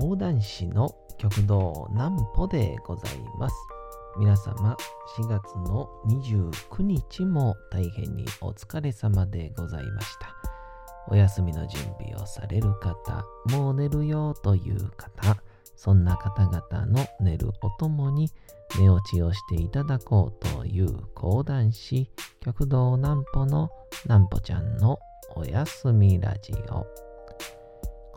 講談師の極道南歩でございます。皆様、4月の29日も大変にお疲れ様でございました。お休みの準備をされる方、もう寝るよという方、そんな方々の寝るおともに寝落ちをしていただこうという講談師、極道南歩の南歩ちゃんのおやすみラジオ。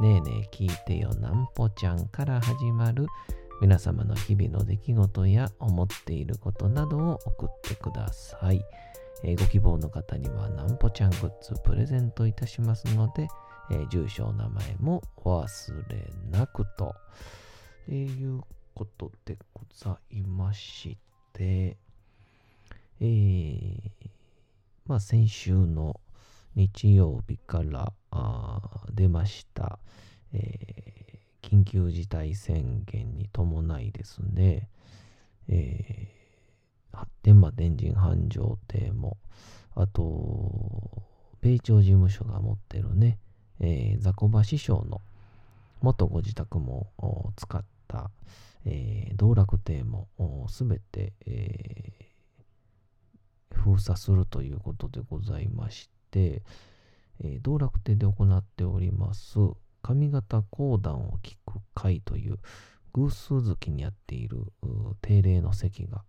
ねえねえ聞いてよなんぽちゃんから始まる皆様の日々の出来事や思っていることなどを送ってください。えー、ご希望の方にはなんぽちゃんグッズプレゼントいたしますので、えー、住所、名前もお忘れなくと、えー、いうことでございまして、えー、まあ先週の日曜日から出ました、えー、緊急事態宣言に伴いですね、えー、発展場天神繁盛亭も、あと、米朝事務所が持ってるね、えー、雑魚場師匠の元ご自宅も使った、えー、道楽亭もすべて、えー、封鎖するということでございまして、えー、道楽亭で行っております上方講談を聞く会という偶数月にやっている定例の席が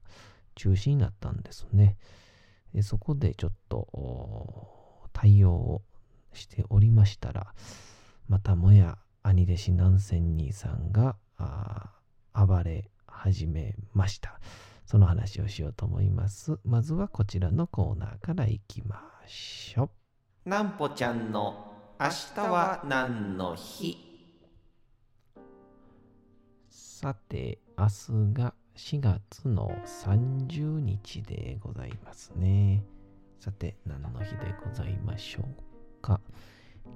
中止になったんですね。えそこでちょっと対応をしておりましたら、またもや兄弟子南仙兄さんが暴れ始めました。その話をしようと思います。まずはこちらのコーナーからいきましょう。なんぽちゃんの明日は何の日？さて、明日が4月の30日でございますね。さて、何の日でございましょうか？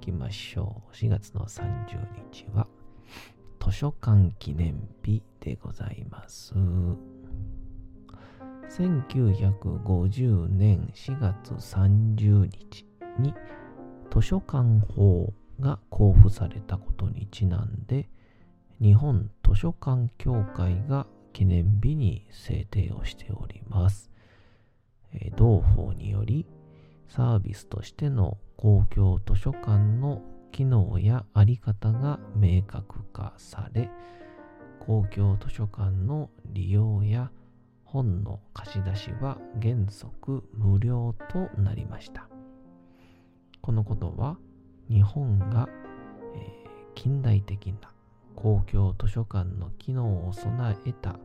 いきましょう。4月の30日は、図書館記念日でございます。1950年4月30日に図書館法が交付されたことにちなんで日本図書館協会が記念日に制定をしております。同法によりサービスとしての公共図書館の機能や在り方が明確化され公共図書館の利用や本の貸し出しは原則無料となりました。このことは日本が、えー、近代的な公共図書館の機能を備えた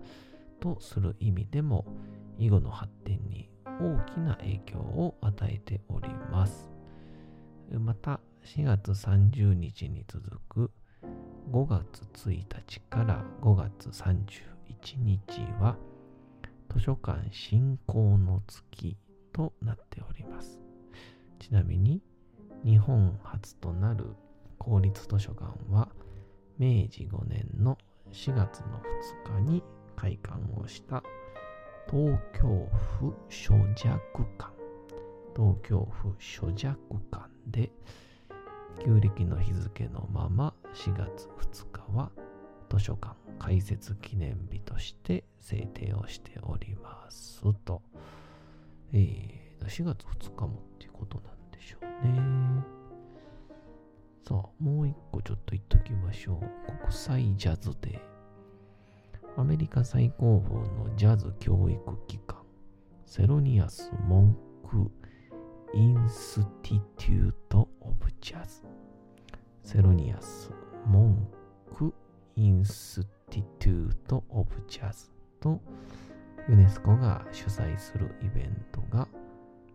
とする意味でも囲碁の発展に大きな影響を与えております。また4月30日に続く5月1日から5月31日は図書館振興の月となっております。ちなみに日本初となる公立図書館は明治5年の4月の2日に開館をした東京府諸弱館。東京府諸弱館で旧暦の日付のまま4月2日は図書館開設記念日として制定をしておりますと、えー、4月2日もっていうことなんでしょうね。さあ、もう一個ちょっと言っときましょう。国際ジャズデー。アメリカ最高峰のジャズ教育機関、 Thelonious Monk Institute of Jazz。 Thelonious Monk Institute of Jazz とユネスコが主催するイベントが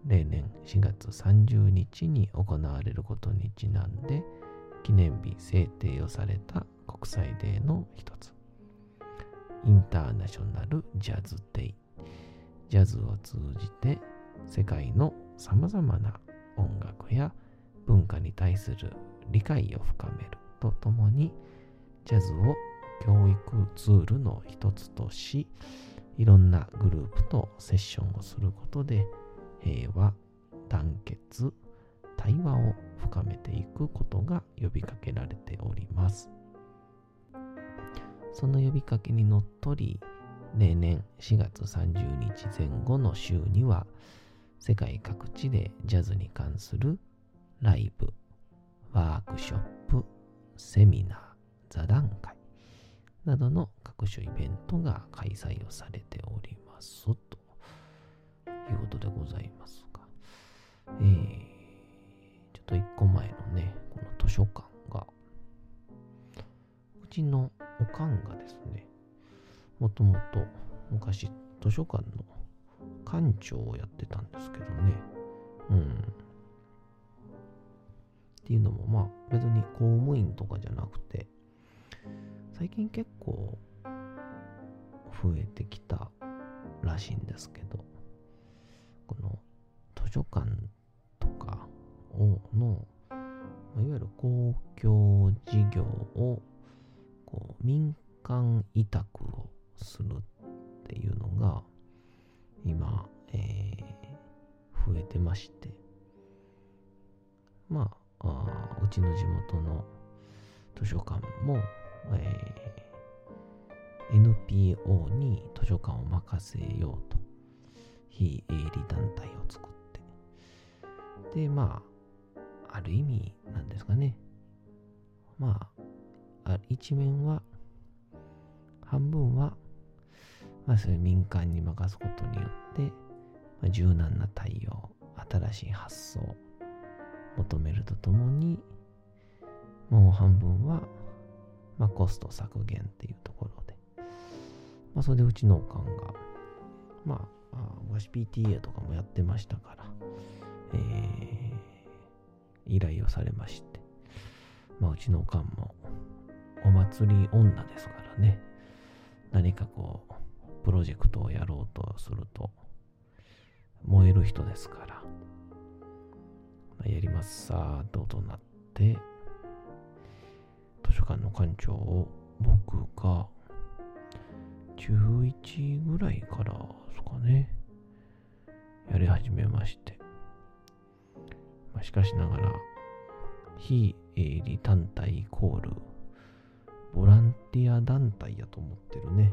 例年4月30日に行われることにちなんで記念日制定をされた国際デーの一つ。インターナショナルジャズデイ。ジャズを通じて世界のさまざまな音楽や文化に対する理解を深めるとともにジャズを教育ツールの一つとしいろんなグループとセッションをすることで平和、団結、対話を深めていくことが呼びかけられております。その呼びかけにのっとり例年4月30日前後の週には世界各地でジャズに関するライブ、ワークショップ、セミナー、座談会などの各種イベントが開催をされておりますということでございますが、えー、ちょっと一個前のね、この図書館が、うちのおかんがですね、もともと昔図書館の館長をやってたんですけどね、うん。っていうのも、まあ別に公務員とかじゃなくて、最近結構増えてきたらしいんですけど、この図書館とかをの、いわゆる公共事業をこう民間委託をするっていうのが今、えー、増えてまして。まああうちの地元の図書館もえー、NPO に図書館を任せようと、非営利団体を作って、で、まあ、ある意味なんですかね。まあ、一面は、半分は、まあ、それ民間に任すことによって、まあ、柔軟な対応、新しい発想を求めるとともに、もう半分はまあ、コスト削減っていうところで、まあ、それでうちのおかんが、まあ、昔 PTA とかもやってましたから、えー、依頼をされまして、まあ、うちのおかんも、お祭り女ですからね、何かこう、プロジェクトをやろうとすると、燃える人ですから、まあ、やりますさーとなって、図書館の館長を僕が中1ぐらいからですかね、やり始めまして。まあ、しかしながら、非営利団体イコール、ボランティア団体やと思ってるね。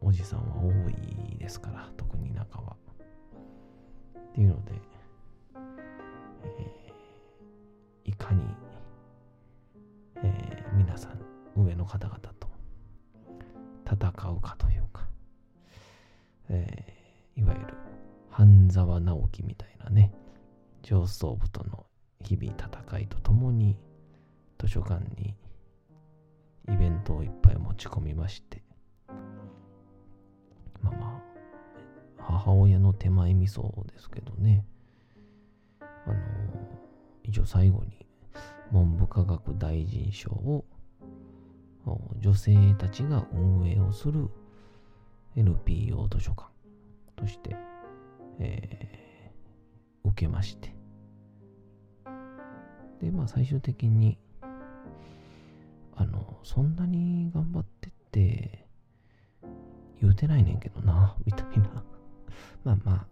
おじさんは多いですから、特に中は。っていうので、えー、いかにえー、皆さん、上の方々と戦うかというか、えー、いわゆる半沢直樹みたいなね、上層部との日々戦いとともに、図書館にイベントをいっぱい持ち込みまして、まあまあ、母親の手前味噌ですけどね、あの、一応最後に文部科学大臣賞を女性たちが運営をする NPO 図書館として、えー、受けまして。で、まあ最終的に、あの、そんなに頑張ってって言うてないねんけどな、みたいな。まあまあ、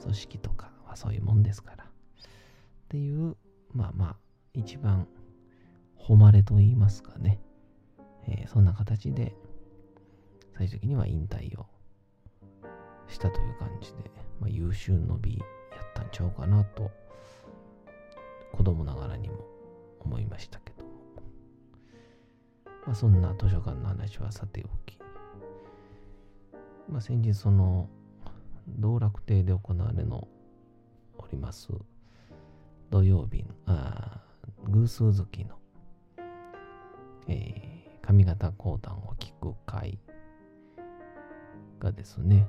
組織とかはそういうもんですから。っていう、まあまあ、一番誉れと言いますかね、えー、そんな形で最終的には引退をしたという感じで、まあ、優秀の美やったんちゃうかなと子供ながらにも思いましたけども、まあ、そんな図書館の話はさておき、まあ、先日その道楽亭で行われのおります土曜日あ偶数月の、えー、上方講談を聞く会がですね、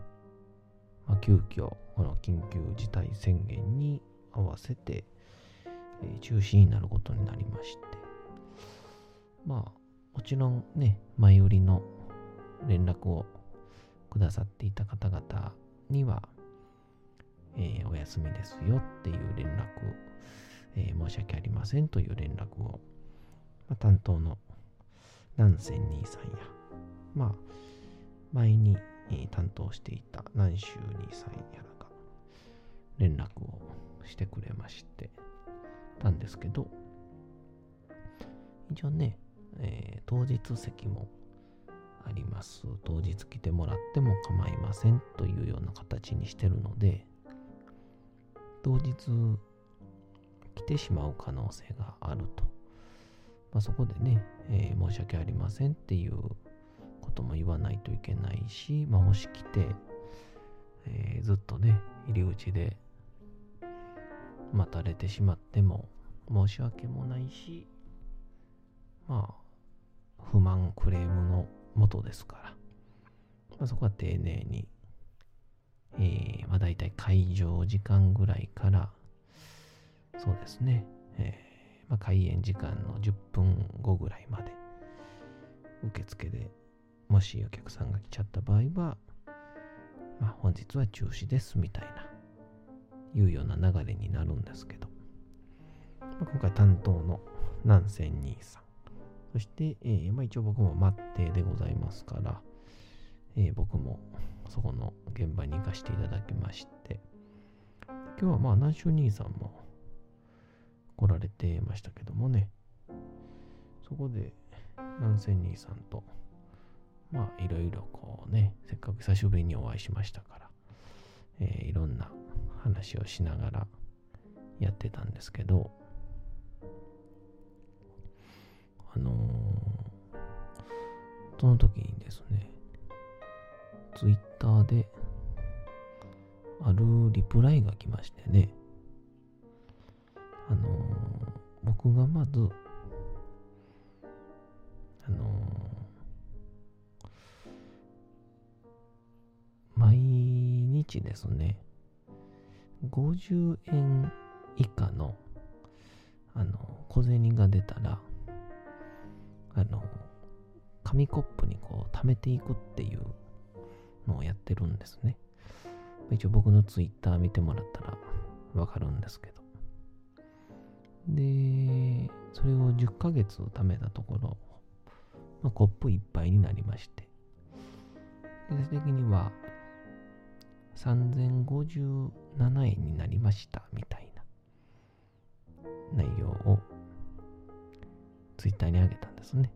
まあ、急遽この緊急事態宣言に合わせて、えー、中止になることになりまして、まあ、もちろんね、前売りの連絡をくださっていた方々には、えー、お休みですよっていう連絡、えー、申し訳ありませんという連絡を、まあ、担当の南仙兄さんや、まあ、前に、担当していた南州兄さんやらが連絡をしてくれましてたんですけど、一応ね、えー、当日席もあります。当日来てもらっても構いませんというような形にしてるので、当日来てしまう可能性があると。まあ、そこでね、えー、申し訳ありませんっていうことも言わないといけないし、まあ、もし来て、えー、ずっとね、入り口で待たれてしまっても申し訳もないし、まあ、不満クレームのもとですから、まあ、そこは丁寧に、えー、まあ大体会場時間ぐらいから、そうですね、えー、まあ、開演時間の10分後ぐらいまで、受付でもしお客さんが来ちゃった場合は、まあ、本日は中止ですみたいな、いうような流れになるんですけど、まあ、今回担当の南仙兄さん、そして、えー、まあ、一応僕も待ってでございますから、えー、僕もそこの現場に行かせていただきまして、今日はまあ、南州兄さんも来られてましたけどもね、そこで南仙兄さんと、まあ、いろいろこうね、せっかく久しぶりにお会いしましたから、えー、いろんな話をしながらやってたんですけど、あのー、その時にですね、ツイッターで、あるリプライが来ましてね、あのー、僕がまず、あのー、毎日ですね、50円以下の、あの、小銭が出たら、あの、紙コップにこう溜めていくっていうのをやってるんですね。一応僕のツイッター見てもらったらわかるんですけど。で、それを10ヶ月貯めたところ、まあ、コップいっぱいになりまして、最終的には3057円になりましたみたいな内容をツイッターに上げたんですね。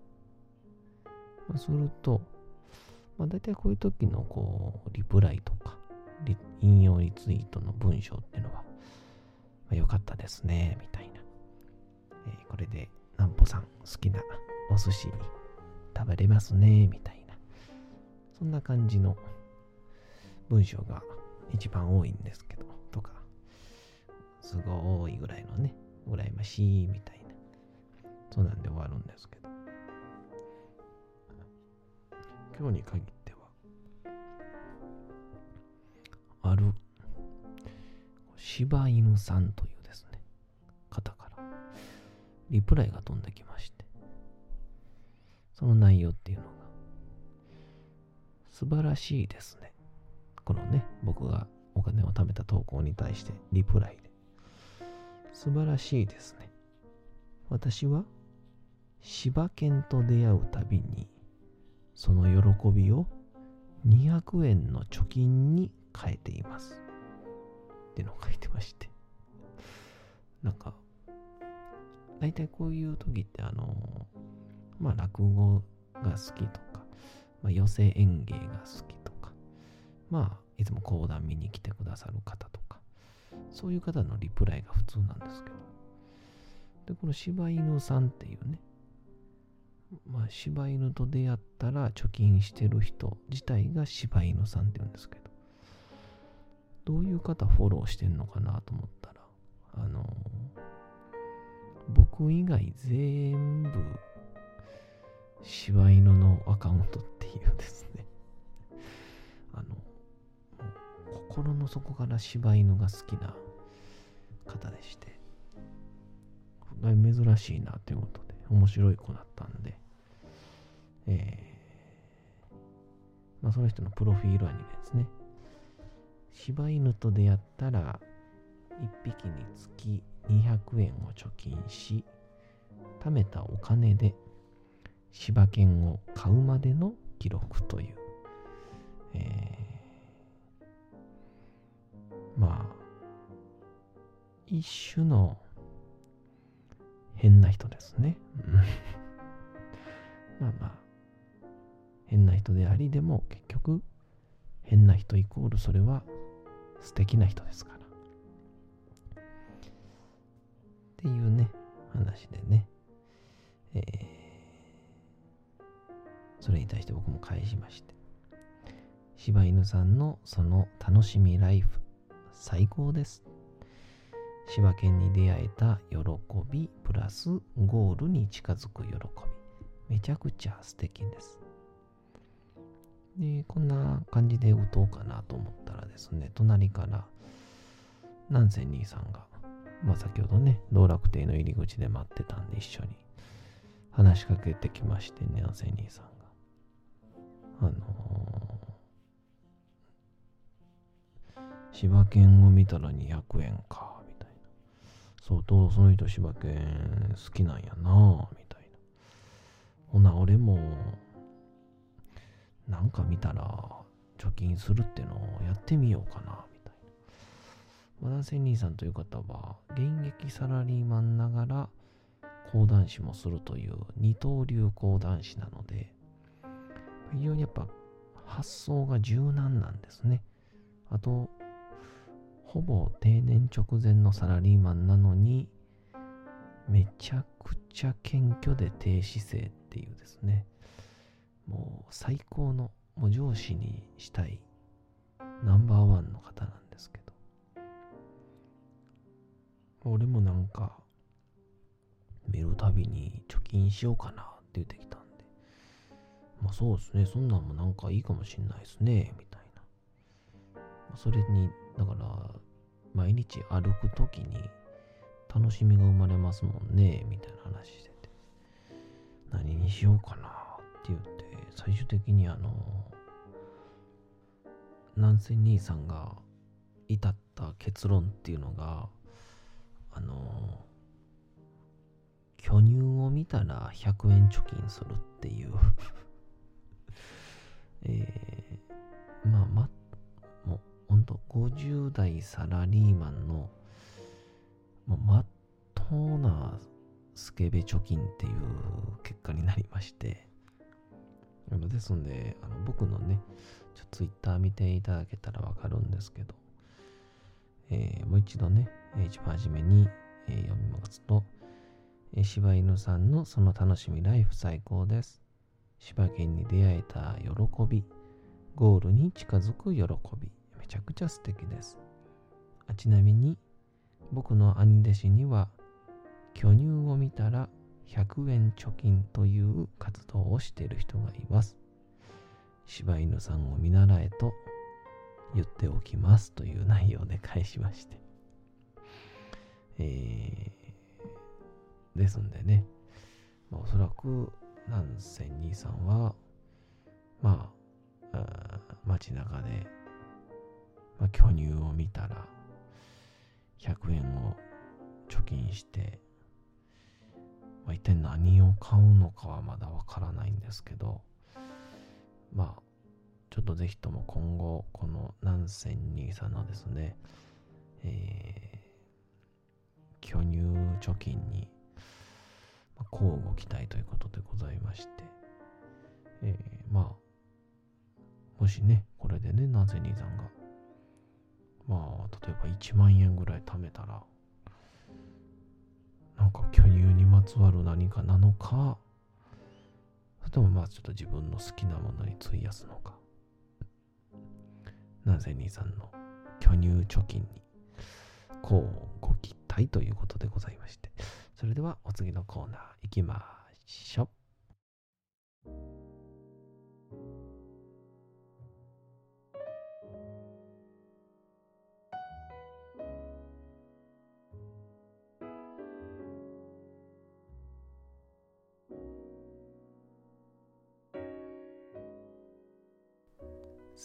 まあ、すると、まあ、大体こういう時のこうリプライとか引用リツイートの文章っていうのは、まあ、よかったですね、みたいな。えー、これで、なんぽさん好きなお寿司食べれますね、みたいな。そんな感じの文章が一番多いんですけど、とか、すごいぐらいのね、羨ましいみたいな。そうなんで終わるんですけど。今日に限っては、ある柴犬さんという、リプライが飛んできまして、その内容っていうのが、素晴らしいですね。このね、僕がお金を貯めた投稿に対してリプライで、素晴らしいですね。私は柴犬と出会うたびに、その喜びを200円の貯金に変えています。ってのを書いてまして。なんか、大体こういう時ってあの、まあ落語が好きとか、まあ寄席演芸が好きとか、まあいつも講談見に来てくださる方とか、そういう方のリプライが普通なんですけど、で、この柴犬さんっていうね、まあ、柴犬と出会ったら貯金してる人自体が柴犬さんって言うんですけど、どういう方フォローしてんのかなと思ったら、僕以外全部柴犬のアカウントっていうですね、あの、心の底から柴犬が好きな方でして、珍しいなということで、面白い子だったんで、えーまあ、その人のプロフィールアニメですね。柴犬と出会ったら、1匹につき200円を貯金し、貯めたお金で柴犬を買うまでの記録という、えーまあ、一種の変な人ですね。まあまあ、変な人であり、でも結局、変な人イコールそれは素敵な人ですから。っていうね、話でね、えーそれに対して僕も返しまして、柴犬さんのその楽しみライフ、最高です。柴犬に出会えた喜び、プラスゴールに近づく喜び。めちゃくちゃ素敵です。で、こんな感じで打とうかなと思ったらですね、隣から、南仙兄さんが、まあ先ほどね、道楽亭の入り口で待ってたんで一緒に話しかけてきまして、ね、南仙兄さんが。あのー、柴犬を見たら200円か、みたいな。相当その人柴犬好きなんやな、みたいな。ほな、俺も、なんか見たら貯金するってのをやってみようかな、みたいな。まだ千人さんという方は、現役サラリーマンながら講談師もするという二刀流講談師なので、非常にやっぱ発想が柔軟なんですね。あと、ほぼ定年直前のサラリーマンなのに、めちゃくちゃ謙虚で低姿勢っていうですね、もう最高の、もう上司にしたいナンバーワンの方なんですけど、俺もなんか、見るたびに貯金しようかなって言ってきたんで、まあそうですね、そんなんもなんかいいかもしんないですね、みたいな。それに、だから、毎日歩くときに楽しみが生まれますもんね、みたいな話してて。何にしようかなって言って、最終的にあの、南仙兄さんが至った結論っていうのが、あの、巨乳を見たら100円貯金するっていう。えー、まあ、ま、もう、ほんと、50代サラリーマンの、もう、まっとうなスケベ貯金っていう結果になりまして、ですんで、あの僕のね、ちょっとツイッター見ていただけたらわかるんですけど、えーもう一度ね、一番初めに、えー読みますと、えー柴犬さんのその楽しみライフ最高です。柴犬に出会えた喜び、ゴールに近づく喜び、めちゃくちゃ素敵です。あちなみに、僕の兄弟子には、巨乳を見たら100円貯金という活動をしている人がいます。柴犬さんを見習えと言っておきますという内容で返しまして。えー、ですんでね、まあ、おそらく南仙兄さんは、まあ、あ街中で、まあ、巨乳を見たら、100円を貯金して、まあ、一体何を買うのかはまだわからないんですけど、まあ、ちょっとぜひとも今後、この南仙兄さんのですね、えー巨乳貯金に、まあ、交互期待ということでございまして、えーまあ、もしね、これでね、ナゼニーさんが、まあ、例えば1万円ぐらい貯めたら、なんか巨乳にまつわる何かなのか、それともまあちょっと自分の好きなものに費やすのか、ナゼニーさんの巨乳貯金に、こうご期待ということでございまして、それではお次のコーナー行きましょう。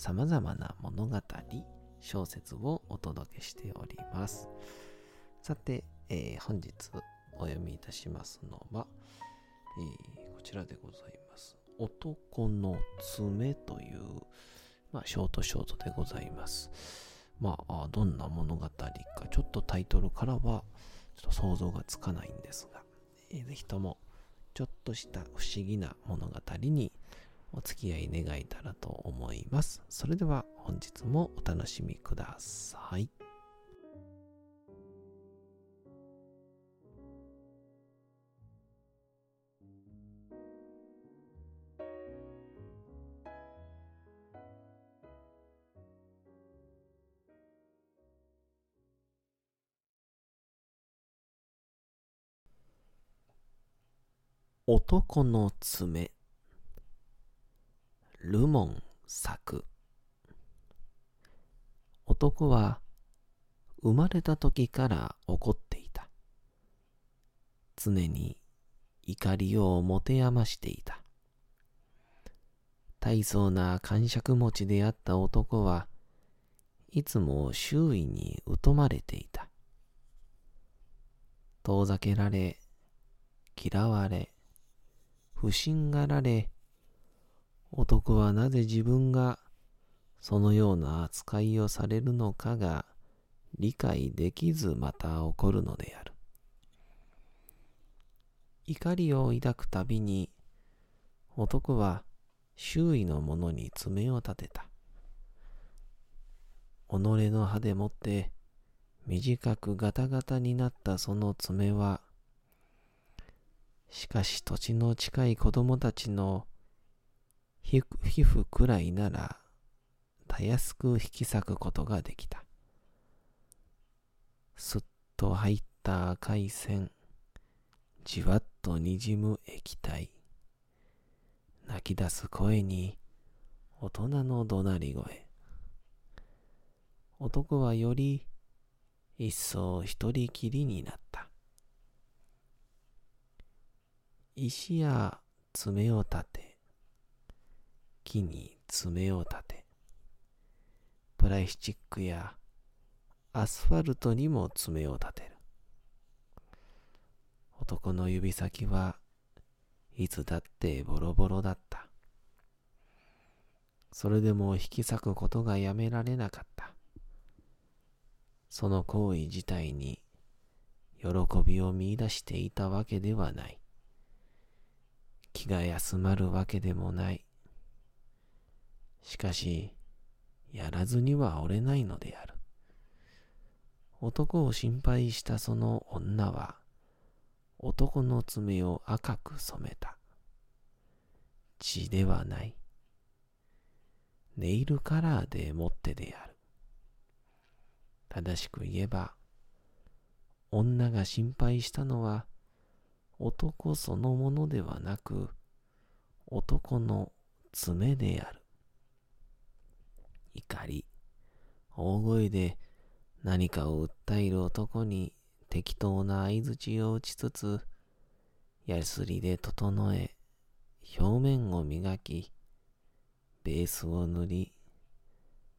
様々な物語、小説をお届けしております。さて、えー本日お読みいたしますのは、えーこちらでございます。男の爪という、まあ、ショートショートでございます。まあ、どんな物語か、ちょっとタイトルからは、ちょっと想像がつかないんですが、えーぜひとも、ちょっとした不思議な物語にお付き合い願えたらと思います。それでは本日もお楽しみください。男の爪ルモン作。男は生まれた時から怒っていた。常に怒りを持て余していた。大層な感触持ちであった男はいつも周囲に疎まれていた。遠ざけられ嫌われ不審がられ、男はなぜ自分がそのような扱いをされるのかが理解できずまた怒るのである。怒りを抱くたびに男は周囲の者に爪を立てた。己の歯でもって短くガタガタになったその爪はしかし土地の近い子供たちの皮膚くらいならたやすく引き裂くことができた。すっと入った赤い線、じわっとにじむ液体、泣き出す声に大人の怒鳴り声。男はより一層一人きりになった。石や爪を立て、木に爪を立て、プラスチックやアスファルトにも爪を立てる。男の指先はいつだってボロボロだった。それでも引き裂くことがやめられなかった。その行為自体に喜びを見出していたわけではない。気が休まるわけでもない。しかし、やらずには折れないのである。男を心配したその女は、男の爪を赤く染めた。血ではない。ネイルカラーでもってである。正しく言えば、女が心配したのは、男そのものではなく、男の爪である。怒り、大声で何かを訴える男に適当な相槌を打ちつつ、ヤスリで整え、表面を磨き、ベースを塗り、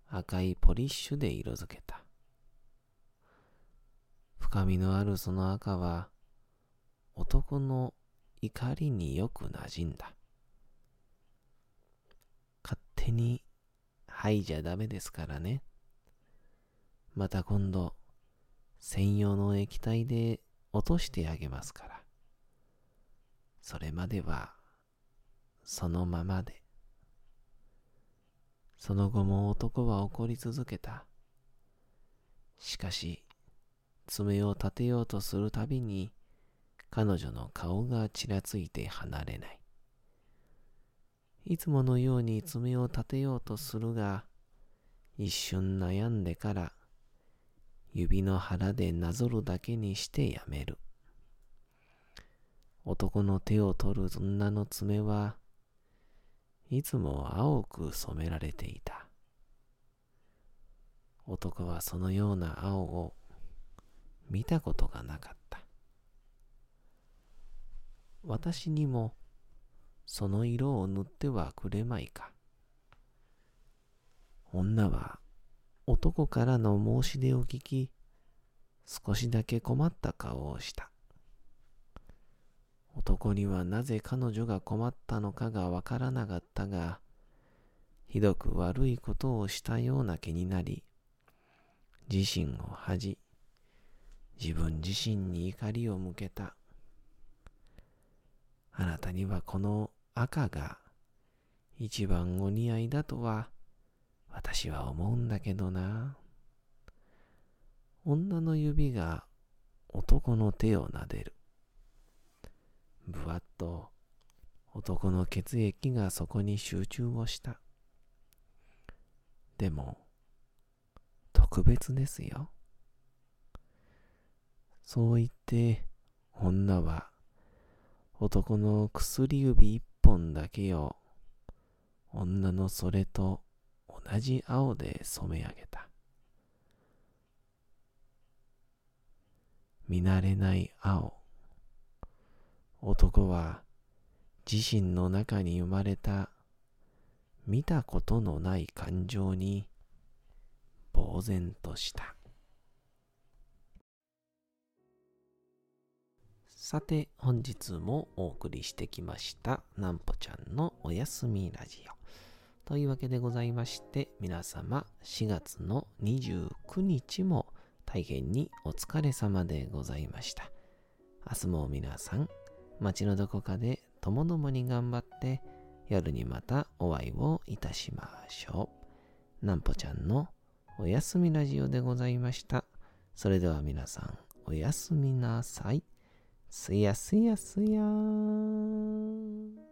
赤いポリッシュで色づけた。深みのあるその赤は、男の怒りによく馴染んだ。勝手に吐いじゃダメですからね。また今度、専用の液体で落としてあげますから。それまでは、そのままで。その後も男は怒り続けた。しかし、爪を立てようとするたびに、彼女の顔がちらついて離れない。いつものように爪を立てようとするが、一瞬悩んでから指の腹でなぞるだけにしてやめる。男の手を取る女の爪はいつも青く染められていた。男はそのような青を見たことがなかった。私にもその色を塗ってはくれまいか。女は男からの申し出を聞き、少しだけ困った顔をした。男にはなぜ彼女が困ったのかがわからなかったが、ひどく悪いことをしたような気になり、自身を恥じ、自分自身に怒りを向けた。あなたにはこの赤が一番お似合いだとは私は思うんだけどな。女の指が男の手を撫でる。ぶわっと男の血液がそこに集中をした。でも、特別ですよ。そう言って、女は男の薬指一本だけを女のそれと同じ青で染め上げた。見慣れない青。男は自身の中に生まれた見たことのない感情に呆然とした。さて、本日もお送りしてきました、なんぽちゃんのおやすみラジオ。というわけでございまして、皆様4月の29日も大変にお疲れ様でございました。明日も皆さん、街のどこかでともどもに頑張って、夜にまたお会いをいたしましょう。なんぽちゃんのおやすみラジオでございました。それでは皆さん、おやすみなさい。すやすやすやーん。